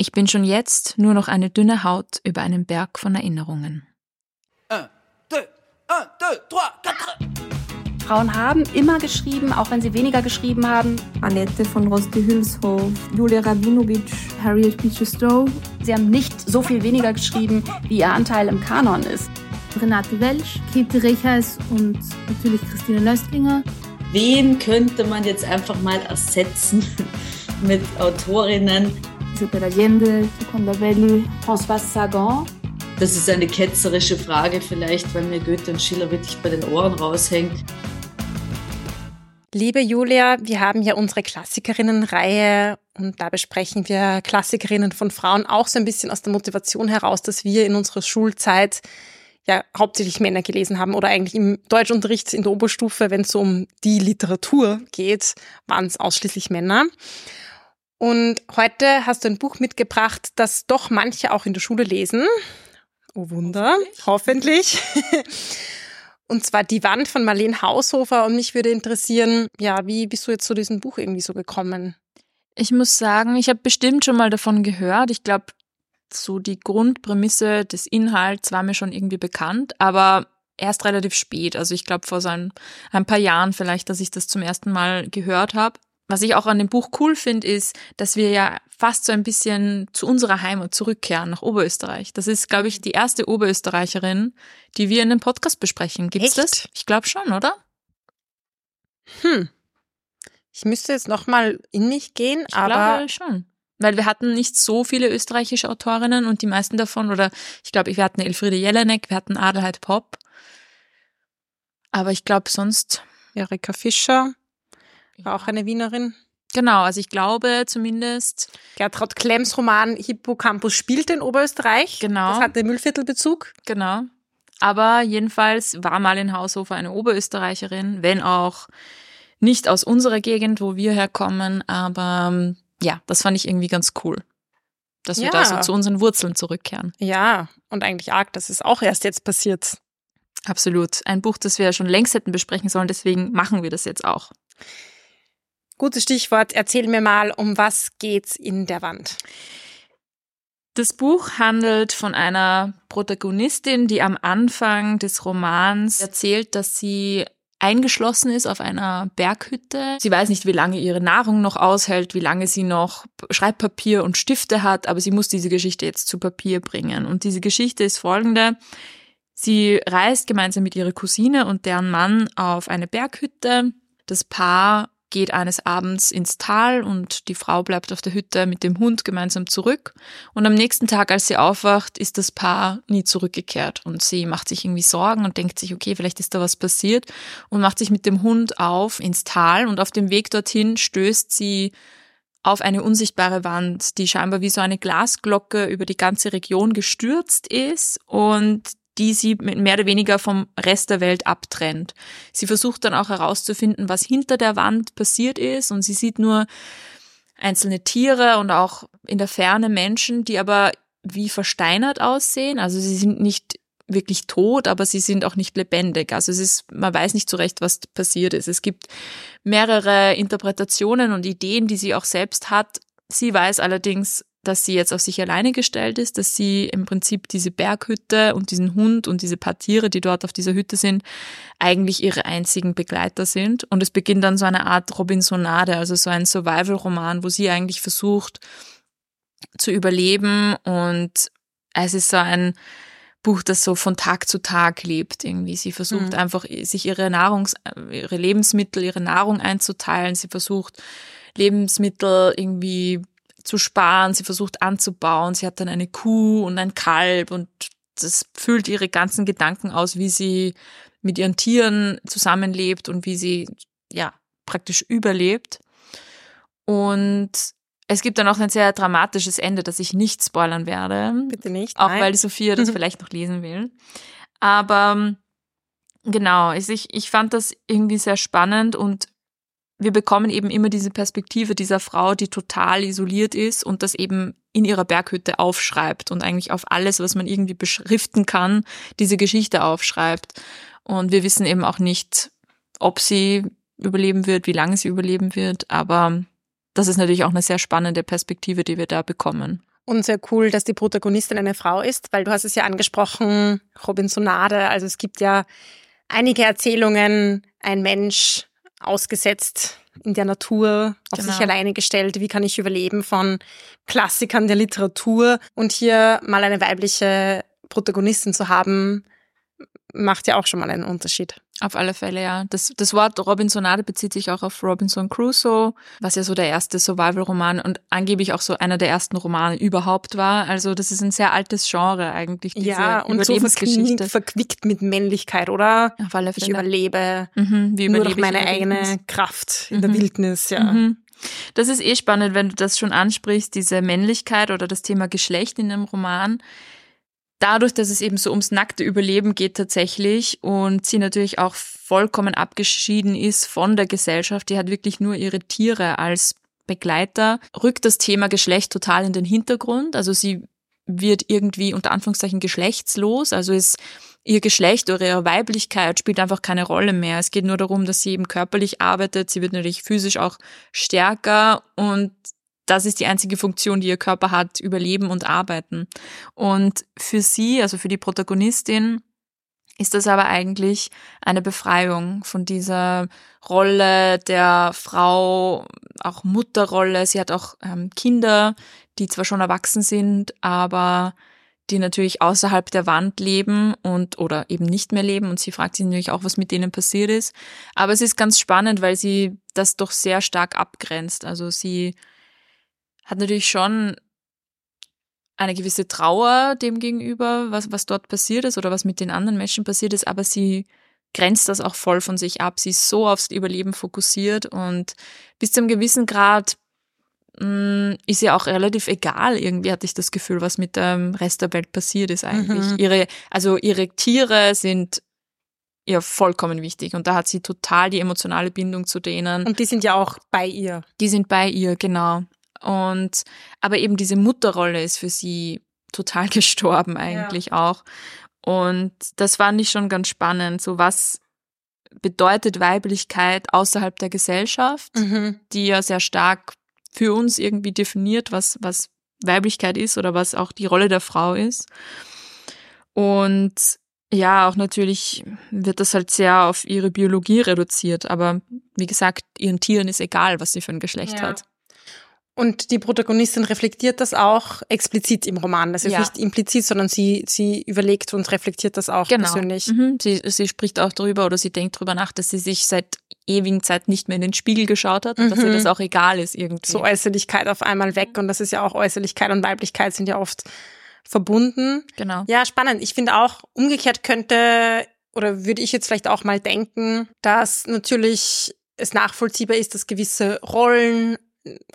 Ich bin schon jetzt nur noch eine dünne Haut über einem Berg von Erinnerungen. Frauen haben immer geschrieben, auch wenn sie weniger geschrieben haben. Annette von Roste-Hülshoff, Julia Rabinovic, Harriet Beecher Stowe. Sie haben nicht so viel weniger geschrieben, wie ihr Anteil im Kanon ist. Renate Welsch, Käthe Rechers und natürlich Christine Löstlinger. Wen könnte man jetzt einfach mal ersetzen mit Autorinnen? Isabel Allende, Seconda Belli, François Sagan. Das ist eine ketzerische Frage vielleicht, weil mir Goethe und Schiller wirklich bei den Ohren raushängt. Liebe Julia, wir haben ja unsere Klassikerinnenreihe und da besprechen wir Klassikerinnen von Frauen auch so ein bisschen aus der Motivation heraus, dass wir in unserer Schulzeit ja hauptsächlich Männer gelesen haben oder eigentlich im Deutschunterricht in der Oberstufe, wenn es so um die Literatur geht, waren es ausschließlich Männer. Und heute hast du ein Buch mitgebracht, das doch manche auch in der Schule lesen. Oh Wunder, hoffentlich. Und zwar Die Wand von Marlene Haushofer. Und mich würde interessieren, ja, wie bist du jetzt zu diesem Buch irgendwie so gekommen? Ich muss sagen, ich habe bestimmt schon mal davon gehört. Ich glaube, so die Grundprämisse des Inhalts war mir schon irgendwie bekannt, aber erst relativ spät. Also ich glaube vor so ein, ein paar Jahren vielleicht, dass ich das zum ersten Mal gehört habe. Was ich auch an dem Buch cool finde, ist, dass wir ja fast so ein bisschen zu unserer Heimat zurückkehren, nach Oberösterreich. Das ist, glaube ich, die erste Oberösterreicherin, die wir in dem Podcast besprechen. Gibt's Echt? das? Ich glaube schon, oder? Hm. Ich müsste jetzt nochmal in mich gehen, Ich aber glaube schon. Weil wir hatten nicht so viele österreichische Autorinnen und die meisten davon, oder ich glaube, wir hatten Elfriede Jelinek, wir hatten Adelheid Popp. Aber ich glaube sonst, Erika Fischer war auch eine Wienerin. genau, also ich glaube zumindest, Gertraud Klemms Roman Hippocampus spielt in Oberösterreich. Genau. Das hatte Müllviertelbezug. genau. Aber jedenfalls war Marlene Haushofer eine Oberösterreicherin, wenn auch nicht aus unserer Gegend, wo wir herkommen, aber ähm, ja, das fand ich irgendwie ganz cool. Dass wir Ja. da so zu unseren Wurzeln zurückkehren. Ja, und eigentlich arg, das ist auch erst jetzt passiert. Absolut. Ein Buch, das wir schon längst hätten besprechen sollen, deswegen machen wir das jetzt auch. Gutes Stichwort. Erzähl mir mal, um was geht's in der Wand? Das Buch handelt von einer Protagonistin, die am Anfang des Romans erzählt, dass sie eingeschlossen ist auf einer Berghütte. Sie weiß nicht, wie lange ihre Nahrung noch aushält, wie lange sie noch Schreibpapier und Stifte hat, aber sie muss diese Geschichte jetzt zu Papier bringen. Und diese Geschichte ist folgende. Sie reist gemeinsam mit ihrer Cousine und deren Mann auf eine Berghütte. Das Paar geht eines Abends ins Tal und die Frau bleibt auf der Hütte mit dem Hund gemeinsam zurück. Und am nächsten Tag, als sie aufwacht, ist das Paar nie zurückgekehrt. Und sie macht sich irgendwie Sorgen und denkt sich, okay, vielleicht ist da was passiert und macht sich mit dem Hund auf ins Tal. Und auf dem Weg dorthin stößt sie auf eine unsichtbare Wand, die scheinbar wie so eine Glasglocke über die ganze Region gestürzt ist und die sie mehr oder weniger vom Rest der Welt abtrennt. Sie versucht dann auch herauszufinden, was hinter der Wand passiert ist und sie sieht nur einzelne Tiere und auch in der Ferne Menschen, die aber wie versteinert aussehen. Also sie sind nicht wirklich tot, aber sie sind auch nicht lebendig. Also es ist, man weiß nicht so recht, was passiert ist. Es gibt mehrere Interpretationen und Ideen, die sie auch selbst hat. Sie weiß allerdings, dass sie jetzt auf sich alleine gestellt ist, dass sie im Prinzip diese Berghütte und diesen Hund und diese paar Tiere, die dort auf dieser Hütte sind, eigentlich ihre einzigen Begleiter sind. Und es beginnt dann so eine Art Robinsonade, also so ein Survival-Roman, wo sie eigentlich versucht zu überleben. Und es ist so ein Buch, das so von Tag zu Tag lebt irgendwie. Sie versucht Mhm. einfach, sich ihre Nahrungs-, ihre Lebensmittel, ihre Nahrung einzuteilen. Sie versucht, Lebensmittel irgendwie zu sparen, sie versucht anzubauen, sie hat dann eine Kuh und ein Kalb und das füllt ihre ganzen Gedanken aus, wie sie mit ihren Tieren zusammenlebt und wie sie ja praktisch überlebt. Und es gibt dann auch ein sehr dramatisches Ende, das ich nicht spoilern werde. Bitte nicht. Auch nein. weil die Sophia das vielleicht noch lesen will. Aber genau, ich, ich fand das irgendwie sehr spannend und wir bekommen eben immer diese Perspektive dieser Frau, die total isoliert ist und das eben in ihrer Berghütte aufschreibt und eigentlich auf alles, was man irgendwie beschriften kann, diese Geschichte aufschreibt. Und wir wissen eben auch nicht, ob sie überleben wird, wie lange sie überleben wird, aber das ist natürlich auch eine sehr spannende Perspektive, die wir da bekommen. Und sehr cool, dass die Protagonistin eine Frau ist, weil du hast es ja angesprochen, Robinsonade. Also es gibt ja einige Erzählungen, ein Mensch ausgesetzt in der Natur, auf Genau. sich alleine gestellt, wie kann ich überleben von Klassikern der Literatur. Und hier mal eine weibliche Protagonistin zu haben, macht ja auch schon mal einen Unterschied. Auf alle Fälle, ja. Das, das Wort Robinsonade bezieht sich auch auf Robinson Crusoe, was ja so der erste Survival-Roman und angeblich auch so einer der ersten Romane überhaupt war. Also das ist ein sehr altes Genre eigentlich, diese ja, und so verknickt, verquickt mit Männlichkeit, oder? auf alle Ich Fälle. überlebe mhm, wie nur überlebe durch ich meine in der eigene? Kraft in der Mhm. Wildnis, ja. Mhm. Das ist eh spannend, wenn du das schon ansprichst, diese Männlichkeit oder das Thema Geschlecht in einem Roman. Dadurch, dass es eben so ums nackte Überleben geht tatsächlich und sie natürlich auch vollkommen abgeschieden ist von der Gesellschaft, die hat wirklich nur ihre Tiere als Begleiter, rückt das Thema Geschlecht total in den Hintergrund. Also sie wird irgendwie unter Anführungszeichen geschlechtslos, also ist ihr Geschlecht oder ihre Weiblichkeit spielt einfach keine Rolle mehr. Es geht nur darum, dass sie eben körperlich arbeitet. Sie wird natürlich physisch auch stärker und das ist die einzige Funktion, die ihr Körper hat, überleben und arbeiten. Und für sie, also für die Protagonistin, ist das aber eigentlich eine Befreiung von dieser Rolle der Frau, auch Mutterrolle. Sie hat auch ähm, Kinder, die zwar schon erwachsen sind, aber die natürlich außerhalb der Wand leben und oder eben nicht mehr leben und sie fragt sich natürlich auch, was mit denen passiert ist. Aber es ist ganz spannend, weil sie das doch sehr stark abgrenzt. Also sie hat natürlich schon eine gewisse Trauer dem gegenüber, was, was dort passiert ist oder was mit den anderen Menschen passiert ist, aber sie grenzt das auch voll von sich ab. Sie ist so aufs Überleben fokussiert und bis zu einem gewissen Grad mh, ist ihr auch relativ egal, irgendwie hatte ich das Gefühl, was mit dem Rest der Welt passiert ist eigentlich. Mhm. Ihre, also ihre Tiere sind ihr vollkommen wichtig und da hat sie total die emotionale Bindung zu denen. Und die sind ja auch bei ihr. Die sind bei ihr, genau. Und aber eben diese Mutterrolle ist für sie total gestorben eigentlich auch. Und das fand ich schon ganz spannend. So was bedeutet Weiblichkeit außerhalb der Gesellschaft, Mhm. die ja sehr stark für uns irgendwie definiert, was, was Weiblichkeit ist oder was auch die Rolle der Frau ist. Und ja, auch natürlich wird das halt sehr auf ihre Biologie reduziert. Aber wie gesagt, ihren Tieren ist egal, was sie für ein Geschlecht Ja. hat. Und die Protagonistin reflektiert das auch explizit im Roman. Das ist Ja. nicht implizit, sondern sie, sie überlegt und reflektiert das auch Genau. persönlich. Mhm. Sie, sie spricht auch darüber oder sie denkt darüber nach, dass sie sich seit ewigen Zeit nicht mehr in den Spiegel geschaut hat und dass ihr Mhm. das auch egal ist irgendwie. So Äußerlichkeit auf einmal weg. Und das ist ja auch Äußerlichkeit und Weiblichkeit sind ja oft verbunden. genau. Ja, spannend. Ich finde auch, umgekehrt könnte oder würde ich jetzt vielleicht auch mal denken, dass natürlich es nachvollziehbar ist, dass gewisse Rollen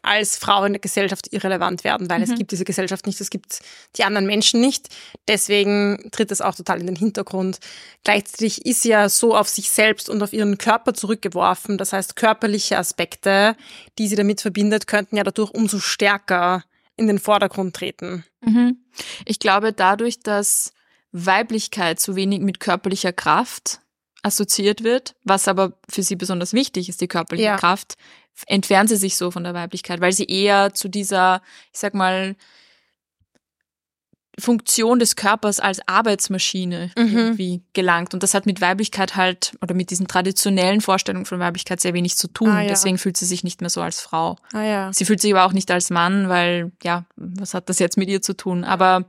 als Frau in der Gesellschaft irrelevant werden, weil es Mhm. gibt diese Gesellschaft nicht, es gibt die anderen Menschen nicht. Deswegen tritt es auch total in den Hintergrund. Gleichzeitig ist sie ja so auf sich selbst und auf ihren Körper zurückgeworfen. Das heißt, körperliche Aspekte, die sie damit verbindet, könnten ja dadurch umso stärker in den Vordergrund treten. Mhm. Ich glaube, dadurch, dass Weiblichkeit so wenig mit körperlicher Kraft assoziiert wird, was aber für sie besonders wichtig ist, die körperliche Ja. Kraft, entfernt sie sich so von der Weiblichkeit, weil sie eher zu dieser, ich sag mal, Funktion des Körpers als Arbeitsmaschine Mhm. irgendwie gelangt. Und das hat mit Weiblichkeit halt, oder mit diesen traditionellen Vorstellungen von Weiblichkeit sehr wenig zu tun. Ah, ja. Deswegen fühlt sie sich nicht mehr so als Frau. Ah ja. Sie fühlt sich aber auch nicht als Mann, weil, ja, was hat das jetzt mit ihr zu tun? Aber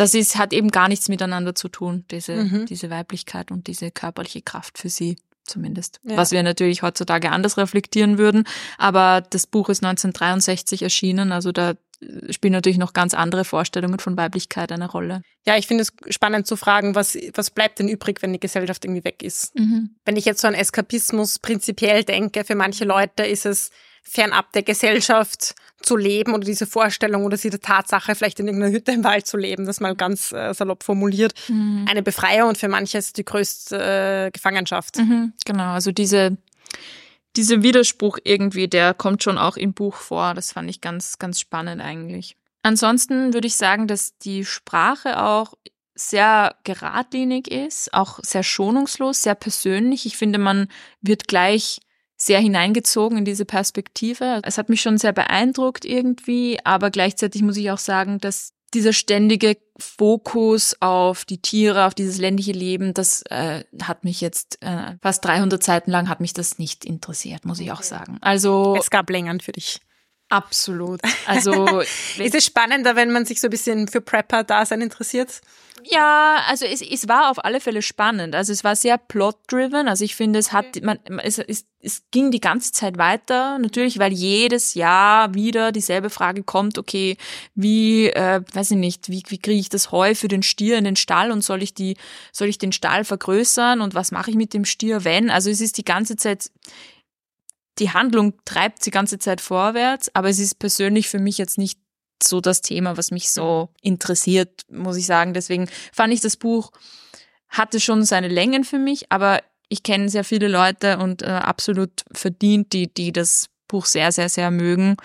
das ist, hat eben gar nichts miteinander zu tun, diese, Mhm. diese Weiblichkeit und diese körperliche Kraft für sie zumindest. Ja. Was wir natürlich heutzutage anders reflektieren würden. Aber das Buch ist 1963 erschienen, also da spielen natürlich noch ganz andere Vorstellungen von Weiblichkeit eine Rolle. Ja, ich finde es spannend zu fragen, was, was bleibt denn übrig, wenn die Gesellschaft irgendwie weg ist? Wenn ich jetzt so an Eskapismus prinzipiell denke, für manche Leute ist es fernab der Gesellschaft zu leben oder diese Vorstellung oder diese Tatsache, vielleicht in irgendeiner Hütte im Wald zu leben, das mal ganz äh, salopp formuliert, eine Befreiung und für manche ist die größte äh, Gefangenschaft. Mhm, genau, also diese, dieser Widerspruch irgendwie, der kommt schon auch im Buch vor. Das fand ich ganz, ganz spannend eigentlich. Ansonsten würde ich sagen, dass die Sprache auch sehr geradlinig ist, auch sehr schonungslos, sehr persönlich. Ich finde, man wird gleich sehr hineingezogen in diese Perspektive. Es hat mich schon sehr beeindruckt irgendwie, aber gleichzeitig muss ich auch sagen, dass dieser ständige Fokus auf die Tiere, auf dieses ländliche Leben, das äh, hat mich jetzt äh, fast 300 Seiten lang hat mich das nicht interessiert, muss ich auch sagen. Also es gab Längern für dich. Absolut. Also ist es spannender, wenn man sich so ein bisschen für Prepper-Dasein interessiert? Ja, also es, es war auf alle Fälle spannend. Also es war sehr plot-driven. Also ich finde, es hat, man, es, es, es ging die ganze Zeit weiter. Natürlich, weil jedes Jahr wieder dieselbe Frage kommt, okay, wie, äh, weiß ich nicht, wie, wie kriege ich das Heu für den Stier in den Stall und soll ich die, soll ich den Stall vergrößern und was mache ich mit dem Stier, wenn? Also es ist die ganze Zeit, die Handlung treibt die ganze Zeit vorwärts, aber es ist persönlich für mich jetzt nicht so das Thema, was mich so interessiert, muss ich sagen. Deswegen fand ich das Buch hatte schon seine Längen für mich, aber ich kenne sehr viele Leute und äh, absolut verdient, die, die das Buch sehr, sehr, sehr mögen.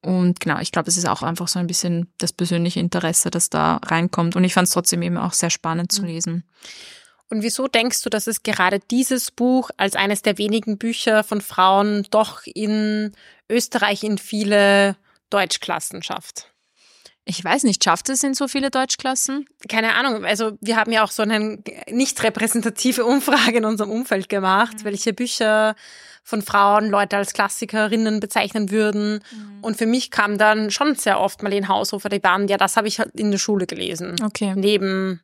Und genau, ich glaube, es ist auch einfach so ein bisschen das persönliche Interesse, das da reinkommt. Und ich fand es trotzdem eben auch sehr spannend zu mhm. lesen. Und wieso denkst du, dass es gerade dieses Buch als eines der wenigen Bücher von Frauen doch in Österreich in viele Deutschklassen schafft? Ich weiß nicht, schafft es in so viele Deutschklassen? Keine Ahnung. Also wir haben ja auch so eine nicht repräsentative Umfrage in unserem Umfeld gemacht, mhm. welche Bücher von Frauen Leute als Klassikerinnen bezeichnen würden. Mhm. Und für mich kam dann schon sehr oft mal in Haushofer die Bahn, ja, das habe ich halt in der Schule gelesen. Okay. Neben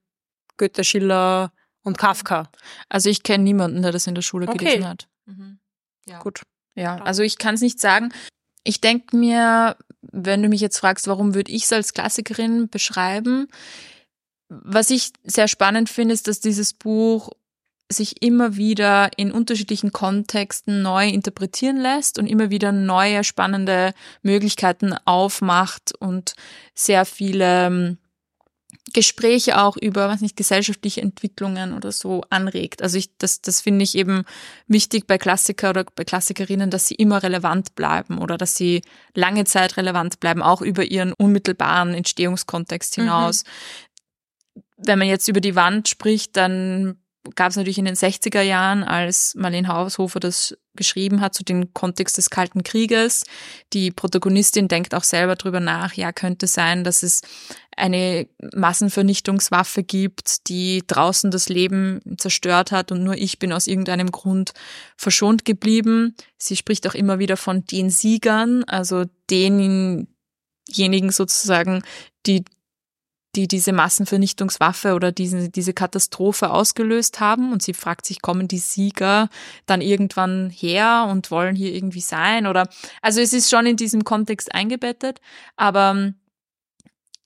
Goethe, Schiller und Kafka. Also ich kenne niemanden, der das in der Schule okay. gelesen hat. Mhm. Ja. Gut. Ja, also ich kann es nicht sagen. Ich denke mir, wenn du mich jetzt fragst, warum würde ich es als Klassikerin beschreiben? Was ich sehr spannend finde, ist, dass dieses Buch sich immer wieder in unterschiedlichen Kontexten neu interpretieren lässt und immer wieder neue spannende Möglichkeiten aufmacht und sehr viele ähm, Gespräche auch über, was nicht, gesellschaftliche Entwicklungen oder so anregt. Also ich, das, das finde ich eben wichtig bei Klassiker oder bei Klassikerinnen, dass sie immer relevant bleiben oder dass sie lange Zeit relevant bleiben, auch über ihren unmittelbaren Entstehungskontext mhm. hinaus. Mhm. Wenn man jetzt über die Wand spricht, dann gab es natürlich in den 60er Jahren, als Marlene Haushofer das geschrieben hat, zu dem Kontext des Kalten Krieges. Die Protagonistin denkt auch selber drüber nach, ja, könnte sein, dass es eine Massenvernichtungswaffe gibt, die draußen das Leben zerstört hat und nur ich bin aus irgendeinem Grund verschont geblieben. Sie spricht auch immer wieder von den Siegern, also denjenigen sozusagen, die die diese Massenvernichtungswaffe oder diese, diese Katastrophe ausgelöst haben. Und sie fragt sich, kommen die Sieger dann irgendwann her und wollen hier irgendwie sein? Oder also es ist schon in diesem Kontext eingebettet, aber ähm,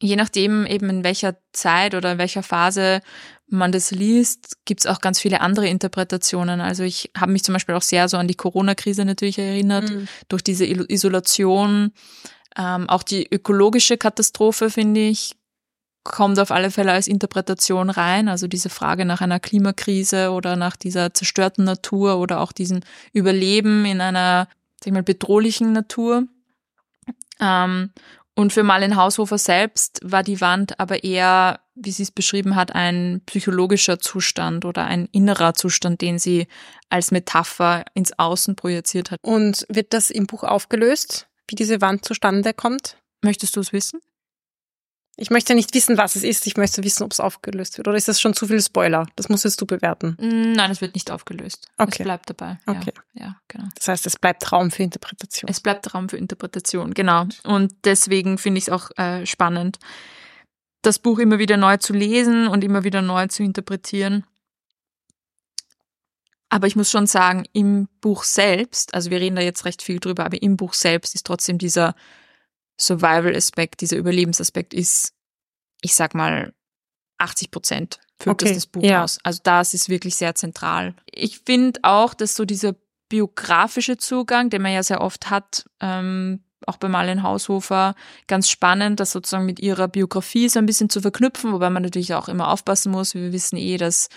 je nachdem eben in welcher Zeit oder in welcher Phase man das liest, gibt's auch ganz viele andere Interpretationen. Also ich habe mich zum Beispiel auch sehr so an die Corona-Krise natürlich erinnert, mhm. durch diese Isolation. Ähm, auch die ökologische Katastrophe, finde ich, kommt auf alle Fälle als Interpretation rein. Also diese Frage nach einer Klimakrise oder nach dieser zerstörten Natur oder auch diesem Überleben in einer, sag ich mal, bedrohlichen Natur. Ähm, und für Marlene Haushofer selbst war die Wand aber eher, wie sie es beschrieben hat, ein psychologischer Zustand oder ein innerer Zustand, den sie als Metapher ins Außen projiziert hat. Und wird das im Buch aufgelöst, wie diese Wand zustande kommt? Möchtest du es wissen? Ich möchte nicht wissen, was es ist. Ich möchte wissen, ob es aufgelöst wird. Oder ist das schon zu viel Spoiler? Das musstest du bewerten. Mm, nein, es wird nicht aufgelöst. Okay. Es bleibt dabei. Okay. Ja, ja, genau. Das heißt, es bleibt Raum für Interpretation. Es bleibt Raum für Interpretation, genau. Und deswegen finde ich es auch äh, spannend, das Buch immer wieder neu zu lesen und immer wieder neu zu interpretieren. Aber ich muss schon sagen, im Buch selbst, also wir reden da jetzt recht viel drüber, aber im Buch selbst ist trotzdem dieser Survival-Aspekt, dieser Überlebensaspekt ist, ich sag mal, 80 Prozent füllt okay. das, das Buch ja. aus. Also das ist wirklich sehr zentral. Ich finde auch, dass so dieser biografische Zugang, den man ja sehr oft hat, ähm, auch bei Marlene Haushofer, ganz spannend, das sozusagen mit ihrer Biografie so ein bisschen zu verknüpfen, wobei man natürlich auch immer aufpassen muss. Wir wissen eh, dass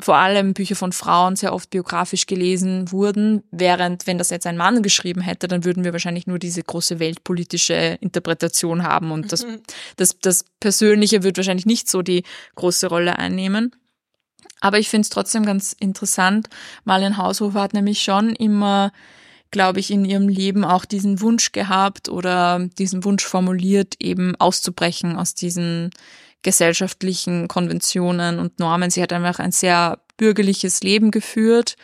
vor allem Bücher von Frauen sehr oft biografisch gelesen wurden, während wenn das jetzt ein Mann geschrieben hätte, dann würden wir wahrscheinlich nur diese große weltpolitische Interpretation haben und das, mhm. das, das Persönliche wird wahrscheinlich nicht so die große Rolle einnehmen. Aber ich finde es trotzdem ganz interessant. Marlene Haushofer hat nämlich schon immer glaube ich, in ihrem Leben auch diesen Wunsch gehabt oder diesen Wunsch formuliert, eben auszubrechen aus diesen gesellschaftlichen Konventionen und Normen. Sie hat einfach ein sehr bürgerliches Leben geführt.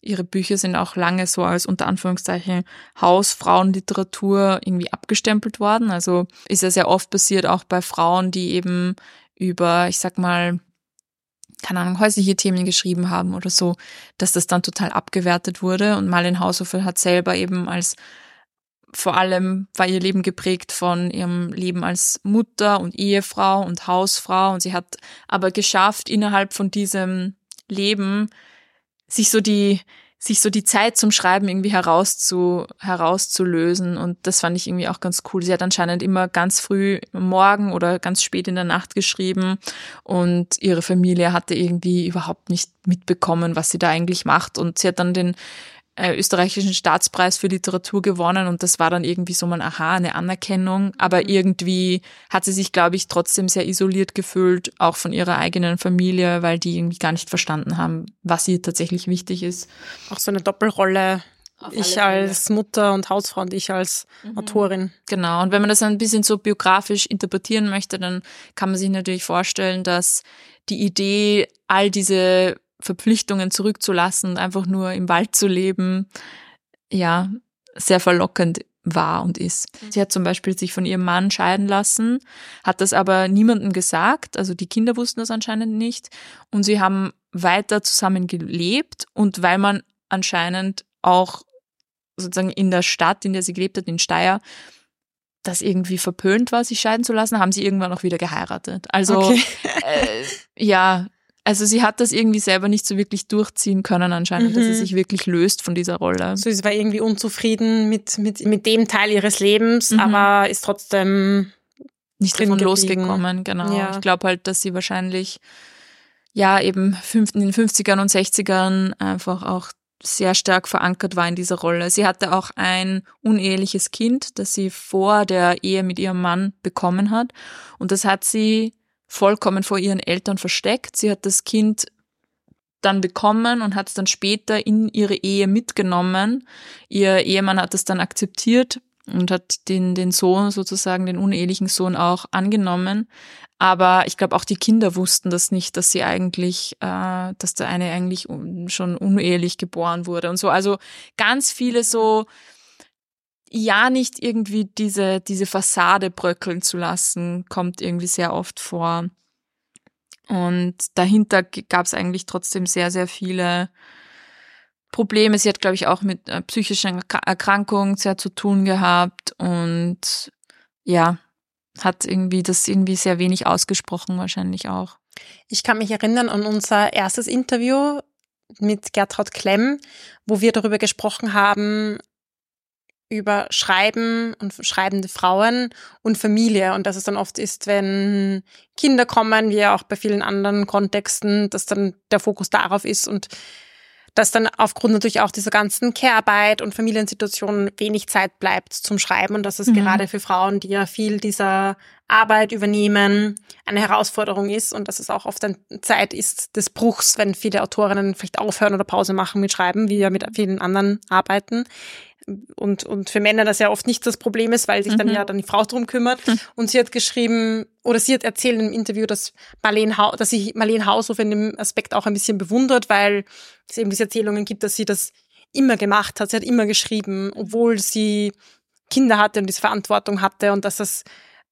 Ihre Bücher sind auch lange so als unter Anführungszeichen Hausfrauenliteratur irgendwie abgestempelt worden. Also ist ja sehr oft passiert auch bei Frauen, die eben über, ich sag mal, keine Ahnung, häusliche Themen geschrieben haben oder so, dass das dann total abgewertet wurde. Und Marlene Haushofer hat selber eben als vor allem war ihr Leben geprägt von ihrem Leben als Mutter und Ehefrau und Hausfrau. Und sie hat aber geschafft, innerhalb von diesem Leben sich so die, sich so die Zeit zum Schreiben irgendwie herauszu, herauszulösen. Und das fand ich irgendwie auch ganz cool. Sie hat anscheinend immer ganz früh morgen oder ganz spät in der Nacht geschrieben und ihre Familie hatte irgendwie überhaupt nicht mitbekommen, was sie da eigentlich macht. Und sie hat dann den äh, österreichischen Staatspreis für Literatur gewonnen und das war dann irgendwie so mal, aha, eine Anerkennung. Aber mhm. irgendwie hat sie sich, glaube ich, trotzdem sehr isoliert gefühlt, auch von ihrer eigenen Familie, weil die irgendwie gar nicht verstanden haben, was ihr tatsächlich wichtig ist. Auch so eine Doppelrolle. Ich als Mutter und Hausfrau und ich als mhm. Autorin. Genau. Und wenn man das ein bisschen so biografisch interpretieren möchte, dann kann man sich natürlich vorstellen, dass die Idee, all diese Verpflichtungen zurückzulassen und einfach nur im Wald zu leben, ja, sehr verlockend war und ist. Mhm. Sie hat zum Beispiel sich von ihrem Mann scheiden lassen, hat das aber niemandem gesagt, also die Kinder wussten das anscheinend nicht und sie haben weiter zusammen gelebt und weil man anscheinend auch sozusagen in der Stadt, in der sie gelebt hat, in Steyr, das irgendwie verpönt war, sich scheiden zu lassen, haben sie irgendwann auch wieder geheiratet. Also okay. äh, ja, also sie hat das irgendwie selber nicht so wirklich durchziehen können anscheinend, mhm. dass sie mhm. sich wirklich löst von dieser Rolle. So, sie war irgendwie unzufrieden mit, mit, mit dem Teil ihres Lebens, mhm. aber ist trotzdem nicht davon losgekommen, genau. Ja. Ich glaube halt, dass sie wahrscheinlich ja eben in den 50ern und 60ern einfach auch sehr stark verankert war in dieser Rolle. Sie hatte auch ein uneheliches Kind, das sie vor der Ehe mit ihrem Mann bekommen hat. Und das hat sie vollkommen vor ihren Eltern versteckt. Sie hat das Kind dann bekommen und hat es dann später in ihre Ehe mitgenommen. Ihr Ehemann hat es dann akzeptiert und hat den, den Sohn sozusagen, den unehelichen Sohn auch angenommen. Aber ich glaube, auch die Kinder wussten das nicht, dass sie eigentlich, äh, dass der eine eigentlich schon unehelich geboren wurde und so. Also ganz viele so ja nicht irgendwie diese, diese Fassade bröckeln zu lassen, kommt irgendwie sehr oft vor. Und dahinter gab es eigentlich trotzdem sehr, sehr viele Probleme. Sie hat, glaube ich, auch mit äh, psychischen Erkrankungen sehr zu tun gehabt und ja, hat irgendwie das irgendwie sehr wenig ausgesprochen, wahrscheinlich auch. Ich kann mich erinnern an unser erstes Interview mit Gertraud Klemm, wo wir darüber gesprochen haben, über Schreiben und schreibende Frauen und Familie und dass es dann oft ist, wenn Kinder kommen, wie auch bei vielen anderen Kontexten, dass dann der Fokus darauf ist und dass dann aufgrund natürlich auch dieser ganzen Care-Arbeit und Familiensituation wenig Zeit bleibt zum Schreiben und dass es mhm. gerade für Frauen, die ja viel dieser Arbeit übernehmen, eine Herausforderung ist und dass es auch oft eine Zeit ist des Bruchs, wenn viele Autorinnen vielleicht aufhören oder Pause machen mit Schreiben, wie ja mit vielen anderen Arbeiten und, und für Männer das ja oft nicht das Problem ist, weil sich mhm. dann ja dann die Frau drum kümmert. Mhm. Und sie hat geschrieben, oder sie hat erzählt im Interview, dass Marlene, ha dass sie Marlene Haushoff in dem Aspekt auch ein bisschen bewundert, weil es eben diese Erzählungen gibt, dass sie das immer gemacht hat. Sie hat immer geschrieben, obwohl sie Kinder hatte und diese Verantwortung hatte und dass das,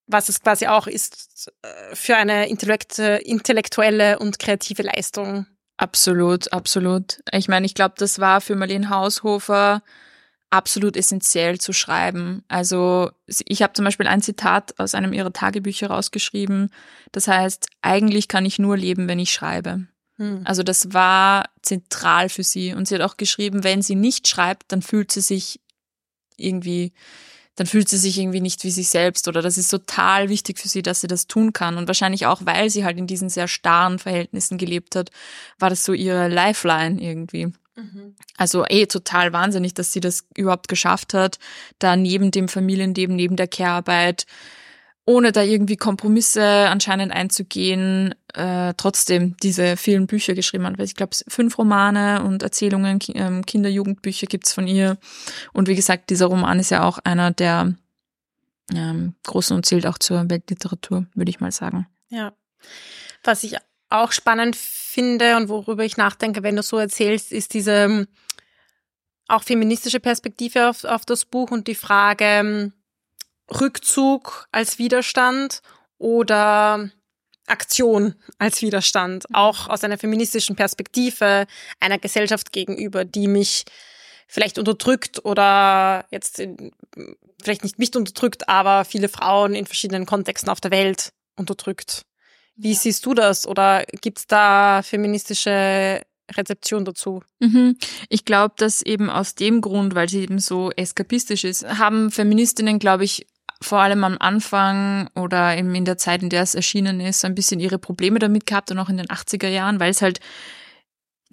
was es quasi auch ist, äh, für eine intellektuelle und kreative Leistung. Absolut, absolut. Ich meine, ich glaube, das war für Marlene Haushofer absolut essentiell zu schreiben. Also ich habe zum Beispiel ein Zitat aus einem ihrer Tagebücher rausgeschrieben. Das heißt, eigentlich kann ich nur leben, wenn ich schreibe. Hm. Also das war zentral für sie. Und sie hat auch geschrieben, wenn sie nicht schreibt, dann fühlt sie sich irgendwie, dann fühlt sie sich irgendwie nicht wie sich selbst. Oder das ist total wichtig für sie, dass sie das tun kann. Und wahrscheinlich auch, weil sie halt in diesen sehr starren Verhältnissen gelebt hat, war das so ihre Lifeline irgendwie. Mhm. Also eh total wahnsinnig, dass sie das überhaupt geschafft hat, da neben dem Familienleben, neben der Care-Arbeit ohne da irgendwie Kompromisse anscheinend einzugehen, äh, trotzdem diese vielen Bücher geschrieben hat. Ich glaube, fünf Romane und Erzählungen, ähm, Kinder-Jugendbücher gibt's von ihr. Und wie gesagt, dieser Roman ist ja auch einer der ähm, großen und zählt auch zur Weltliteratur, würde ich mal sagen. Ja. Was ich auch spannend finde und worüber ich nachdenke, wenn du so erzählst, ist diese ähm, auch feministische Perspektive auf, auf das Buch und die Frage, ähm, Rückzug als Widerstand oder Aktion als Widerstand, mhm. auch aus einer feministischen Perspektive einer Gesellschaft gegenüber, die mich vielleicht unterdrückt oder jetzt in, vielleicht nicht mich unterdrückt, aber viele Frauen in verschiedenen Kontexten auf der Welt unterdrückt. Wie siehst du das? Oder gibt's da feministische Rezeption dazu. Mhm. Ich glaube, dass eben aus dem Grund, weil sie eben so eskapistisch ist, haben Feministinnen, glaube ich, vor allem am Anfang oder eben in der Zeit, in der es erschienen ist, ein bisschen ihre Probleme damit gehabt und auch in den 80er Jahren, weil es halt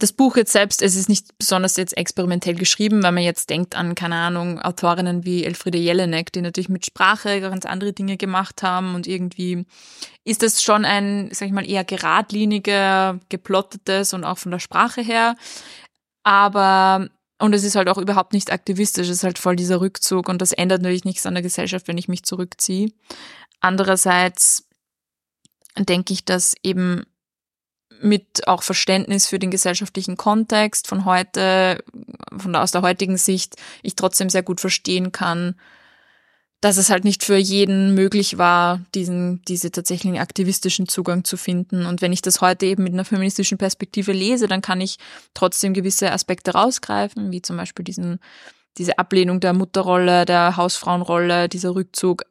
das Buch jetzt selbst, es ist nicht besonders jetzt experimentell geschrieben, weil man jetzt denkt an, keine Ahnung, Autorinnen wie Elfriede Jelinek, die natürlich mit Sprache ganz andere Dinge gemacht haben und irgendwie ist es schon ein, sag ich mal, eher geradliniger, geplottetes und auch von der Sprache her. Aber und es ist halt auch überhaupt nicht aktivistisch, es ist halt voll dieser Rückzug und das ändert natürlich nichts an der Gesellschaft, wenn ich mich zurückziehe. Andererseits denke ich, dass eben mit auch Verständnis für den gesellschaftlichen Kontext von heute, von aus der heutigen Sicht, ich trotzdem sehr gut verstehen kann, dass es halt nicht für jeden möglich war, diesen, diese tatsächlichen aktivistischen Zugang zu finden. Und wenn ich das heute eben mit einer feministischen Perspektive lese, dann kann ich trotzdem gewisse Aspekte rausgreifen, wie zum Beispiel diesen, diese Ablehnung der Mutterrolle, der Hausfrauenrolle, dieser Rückzug,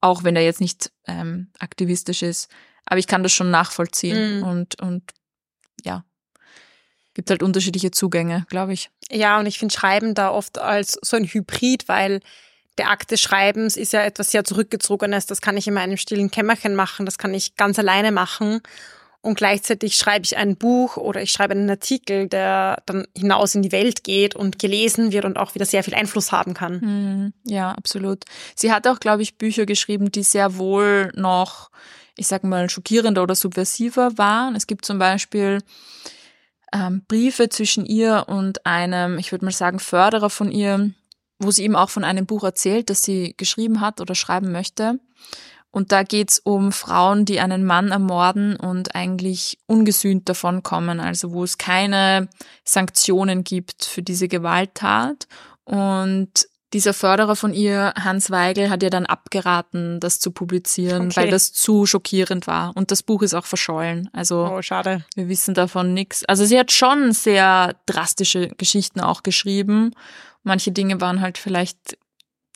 auch wenn er jetzt nicht ähm, aktivistisch ist. Aber ich kann das schon nachvollziehen mhm. und, und ja, gibt halt unterschiedliche Zugänge, glaube ich. Ja, und ich finde Schreiben da oft als so ein Hybrid, weil der Akt des Schreibens ist ja etwas sehr Zurückgezogenes. Das kann ich in meinem stillen Kämmerchen machen, das kann ich ganz alleine machen. Und gleichzeitig schreibe ich ein Buch oder ich schreibe einen Artikel, der dann hinaus in die Welt geht und gelesen wird und auch wieder sehr viel Einfluss haben kann. Hm, ja, absolut. Sie hat auch, glaube ich, Bücher geschrieben, die sehr wohl noch, ich sag mal, schockierender oder subversiver waren. Es gibt zum Beispiel ähm, Briefe zwischen ihr und einem, ich würde mal sagen, Förderer von ihr, wo sie ihm auch von einem Buch erzählt, das sie geschrieben hat oder schreiben möchte. Und da geht's um Frauen, die einen Mann ermorden und eigentlich ungesühnt davonkommen, also wo es keine Sanktionen gibt für diese Gewalttat. Und dieser Förderer von ihr, Hans Weigel, hat ihr dann abgeraten, das zu publizieren, okay. weil das zu schockierend war. Und das Buch ist auch verschollen. Also oh, schade. wir wissen davon nichts. Also sie hat schon sehr drastische Geschichten auch geschrieben Manche Dinge waren halt vielleicht,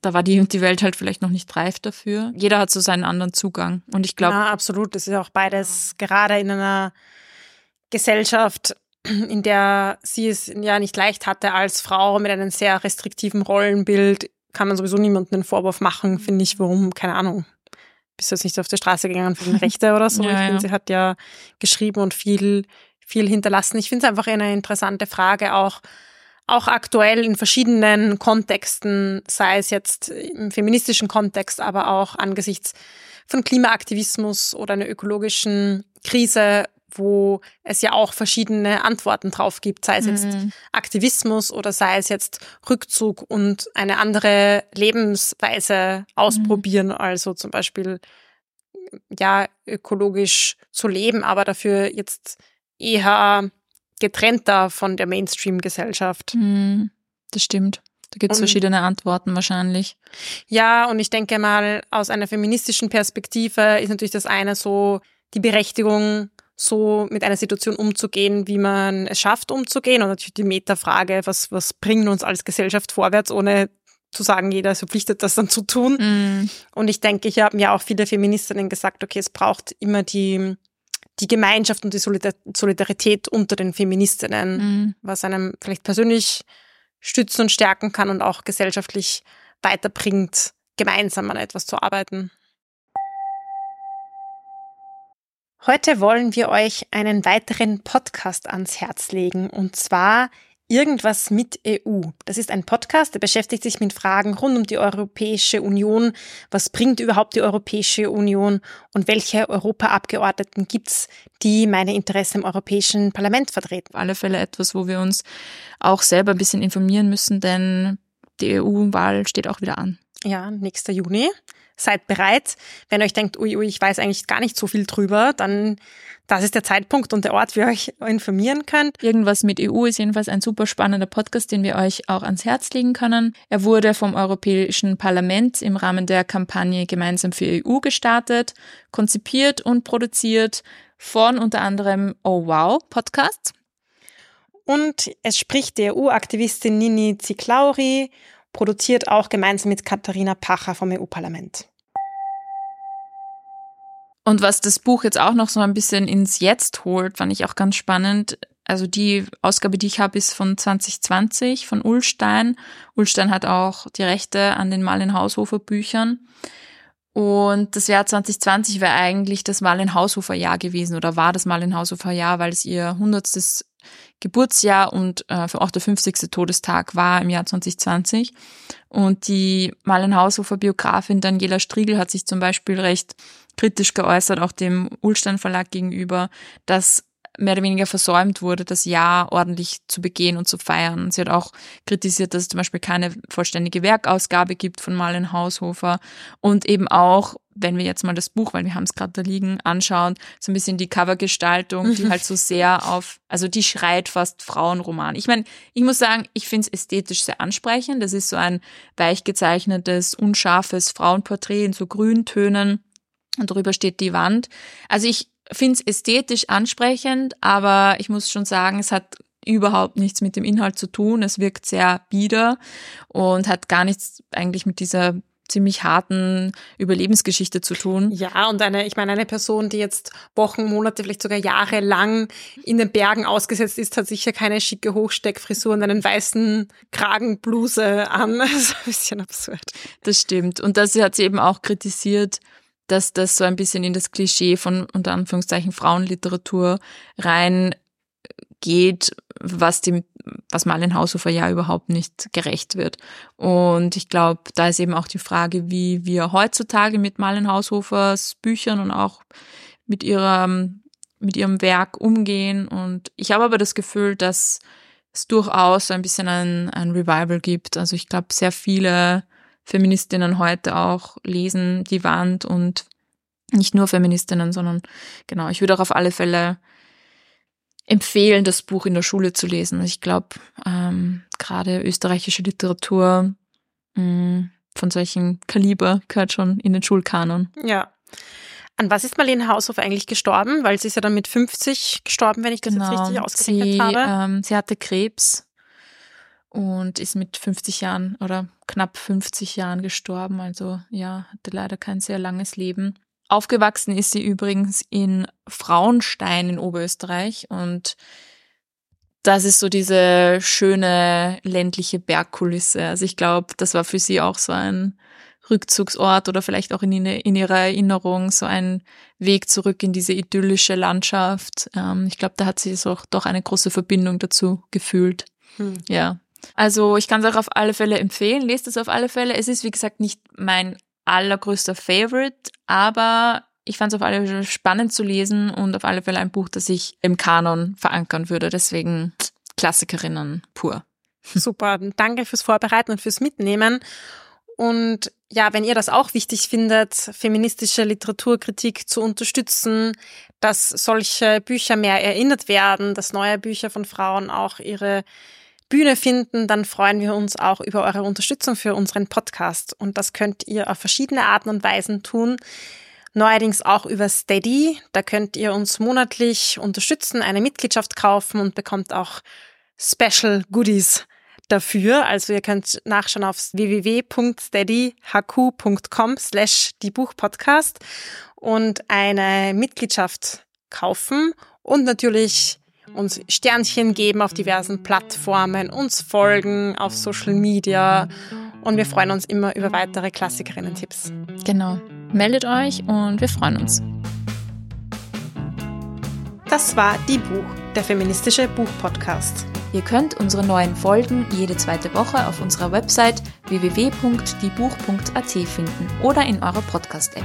da war die, die Welt halt vielleicht noch nicht reif dafür. Jeder hat so seinen anderen Zugang. Und ich glaube. Ja, absolut. Das ist auch beides gerade in einer Gesellschaft, in der sie es ja nicht leicht hatte als Frau mit einem sehr restriktiven Rollenbild, kann man sowieso niemandem einen Vorwurf machen, finde ich, warum, keine Ahnung. Bist du jetzt nicht auf die Straße gegangen für den Rechte oder so? ja, ich finde, ja. sie hat ja geschrieben und viel, viel hinterlassen. Ich finde es einfach eine interessante Frage auch, auch aktuell in verschiedenen Kontexten, sei es jetzt im feministischen Kontext, aber auch angesichts von Klimaaktivismus oder einer ökologischen Krise, wo es ja auch verschiedene Antworten drauf gibt, sei es jetzt mhm. Aktivismus oder sei es jetzt Rückzug und eine andere Lebensweise ausprobieren, mhm. also zum Beispiel ja ökologisch zu leben, aber dafür jetzt eher getrennter von der Mainstream-Gesellschaft. Mm, das stimmt. Da gibt es verschiedene Antworten wahrscheinlich. Ja, und ich denke mal, aus einer feministischen Perspektive ist natürlich das eine so die Berechtigung, so mit einer Situation umzugehen, wie man es schafft, umzugehen. Und natürlich die Metafrage, was, was bringt uns als Gesellschaft vorwärts, ohne zu sagen, jeder ist verpflichtet, das dann zu tun. Mm. Und ich denke, ich habe mir auch viele Feministinnen gesagt, okay, es braucht immer die die Gemeinschaft und die Solidarität unter den Feministinnen, mhm. was einem vielleicht persönlich stützen und stärken kann und auch gesellschaftlich weiterbringt, gemeinsam an etwas zu arbeiten. Heute wollen wir euch einen weiteren Podcast ans Herz legen. Und zwar Irgendwas mit EU. Das ist ein Podcast, der beschäftigt sich mit Fragen rund um die Europäische Union. Was bringt überhaupt die Europäische Union und welche Europaabgeordneten gibt's, die meine Interessen im Europäischen Parlament vertreten? Auf alle Fälle etwas, wo wir uns auch selber ein bisschen informieren müssen, denn die EU-Wahl steht auch wieder an. Ja, nächster Juni. Seid bereit. Wenn ihr euch denkt, ui, ui, ich weiß eigentlich gar nicht so viel drüber, dann das ist der Zeitpunkt und der Ort, wie ihr euch informieren könnt. Irgendwas mit EU ist jedenfalls ein super spannender Podcast, den wir euch auch ans Herz legen können. Er wurde vom Europäischen Parlament im Rahmen der Kampagne Gemeinsam für EU gestartet, konzipiert und produziert von unter anderem Oh Wow Podcasts. Und es spricht die EU-Aktivistin Nini Ziklauri, produziert auch gemeinsam mit Katharina Pacher vom EU-Parlament. Und was das Buch jetzt auch noch so ein bisschen ins Jetzt holt, fand ich auch ganz spannend. Also die Ausgabe, die ich habe, ist von 2020 von Ullstein. Ullstein hat auch die Rechte an den Marlen Haushofer Büchern. Und das Jahr 2020 wäre eigentlich das Marlen Haushofer Jahr gewesen oder war das Marlen Haushofer Jahr, weil es ihr hundertstes Geburtsjahr und äh, auch der 50. Todestag war im Jahr 2020. Und die Marlen Haushofer Biografin Daniela Striegel hat sich zum Beispiel recht kritisch geäußert, auch dem Ulstein Verlag gegenüber, dass mehr oder weniger versäumt wurde, das Jahr ordentlich zu begehen und zu feiern. Sie hat auch kritisiert, dass es zum Beispiel keine vollständige Werkausgabe gibt von Marlen Haushofer und eben auch, wenn wir jetzt mal das Buch, weil wir haben es gerade da liegen, anschauen, so ein bisschen die Covergestaltung, die halt so sehr auf, also die schreit fast Frauenroman. Ich meine, ich muss sagen, ich finde es ästhetisch sehr ansprechend. Das ist so ein weich gezeichnetes, unscharfes Frauenporträt in so Grüntönen und drüber steht die Wand. Also ich finde es ästhetisch ansprechend, aber ich muss schon sagen, es hat überhaupt nichts mit dem Inhalt zu tun. Es wirkt sehr bieder und hat gar nichts eigentlich mit dieser ziemlich harten Überlebensgeschichte zu tun. Ja, und eine, ich meine, eine Person, die jetzt Wochen, Monate, vielleicht sogar Jahre lang in den Bergen ausgesetzt ist, hat sicher keine schicke Hochsteckfrisur und einen weißen Kragenbluse an. Das ist ein bisschen absurd. Das stimmt. Und das hat sie eben auch kritisiert, dass das so ein bisschen in das Klischee von unter Anführungszeichen Frauenliteratur rein geht, was dem, was Marlen Haushofer ja überhaupt nicht gerecht wird. Und ich glaube, da ist eben auch die Frage, wie wir heutzutage mit Marlen Haushofers Büchern und auch mit ihrem, mit ihrem Werk umgehen. Und ich habe aber das Gefühl, dass es durchaus so ein bisschen ein, ein Revival gibt. Also ich glaube, sehr viele Feministinnen heute auch lesen die Wand und nicht nur Feministinnen, sondern genau, ich würde auch auf alle Fälle empfehlen, das Buch in der Schule zu lesen. Ich glaube, ähm, gerade österreichische Literatur mh, mm, von solchen Kaliber gehört schon in den Schulkanon. Ja. An was ist Marlene Haushoff eigentlich gestorben? Weil sie ist ja dann mit 50 gestorben, wenn ich das genau. jetzt richtig ausgerechnet sie, habe. Ähm, sie hatte Krebs und ist mit 50 Jahren oder knapp 50 Jahren gestorben. Also ja, hatte leider kein sehr langes Leben. Aufgewachsen ist sie übrigens in Frauenstein in Oberösterreich und das ist so diese schöne ländliche Bergkulisse. Also ich glaube, das war für sie auch so ein Rückzugsort oder vielleicht auch in, in ihrer Erinnerung so ein Weg zurück in diese idyllische Landschaft. Ähm, ich glaube, da hat sie so doch eine große Verbindung dazu gefühlt. Hm. Ja. Also ich kann es auch auf alle Fälle empfehlen, lest es auf alle Fälle. Es ist, wie gesagt, nicht mein allergrößter Favorite, aber ich fand es auf alle Fälle spannend zu lesen und auf alle Fälle ein Buch, das ich im Kanon verankern würde. Deswegen Klassikerinnen pur. Super, danke fürs Vorbereiten und fürs Mitnehmen. Und ja, wenn ihr das auch wichtig findet, feministische Literaturkritik zu unterstützen, dass solche Bücher mehr erinnert werden, dass neue Bücher von Frauen auch ihre Bühne finden, dann freuen wir uns auch über eure Unterstützung für unseren Podcast. Und das könnt ihr auf verschiedene Arten und Weisen tun. Neuerdings auch über Steady. Da könnt ihr uns monatlich unterstützen, eine Mitgliedschaft kaufen und bekommt auch Special Goodies dafür. Also ihr könnt nachschauen auf www.steadyhq.com slash die Buchpodcast und eine Mitgliedschaft kaufen und natürlich uns Sternchen geben auf diversen Plattformen, uns folgen auf Social Media und wir freuen uns immer über weitere Klassikerinnen-Tipps. Genau. Meldet euch und wir freuen uns. Das war Die Buch, der feministische Buchpodcast. Ihr könnt unsere neuen Folgen jede zweite Woche auf unserer Website www.diebuch.at finden oder in eurer Podcast-App.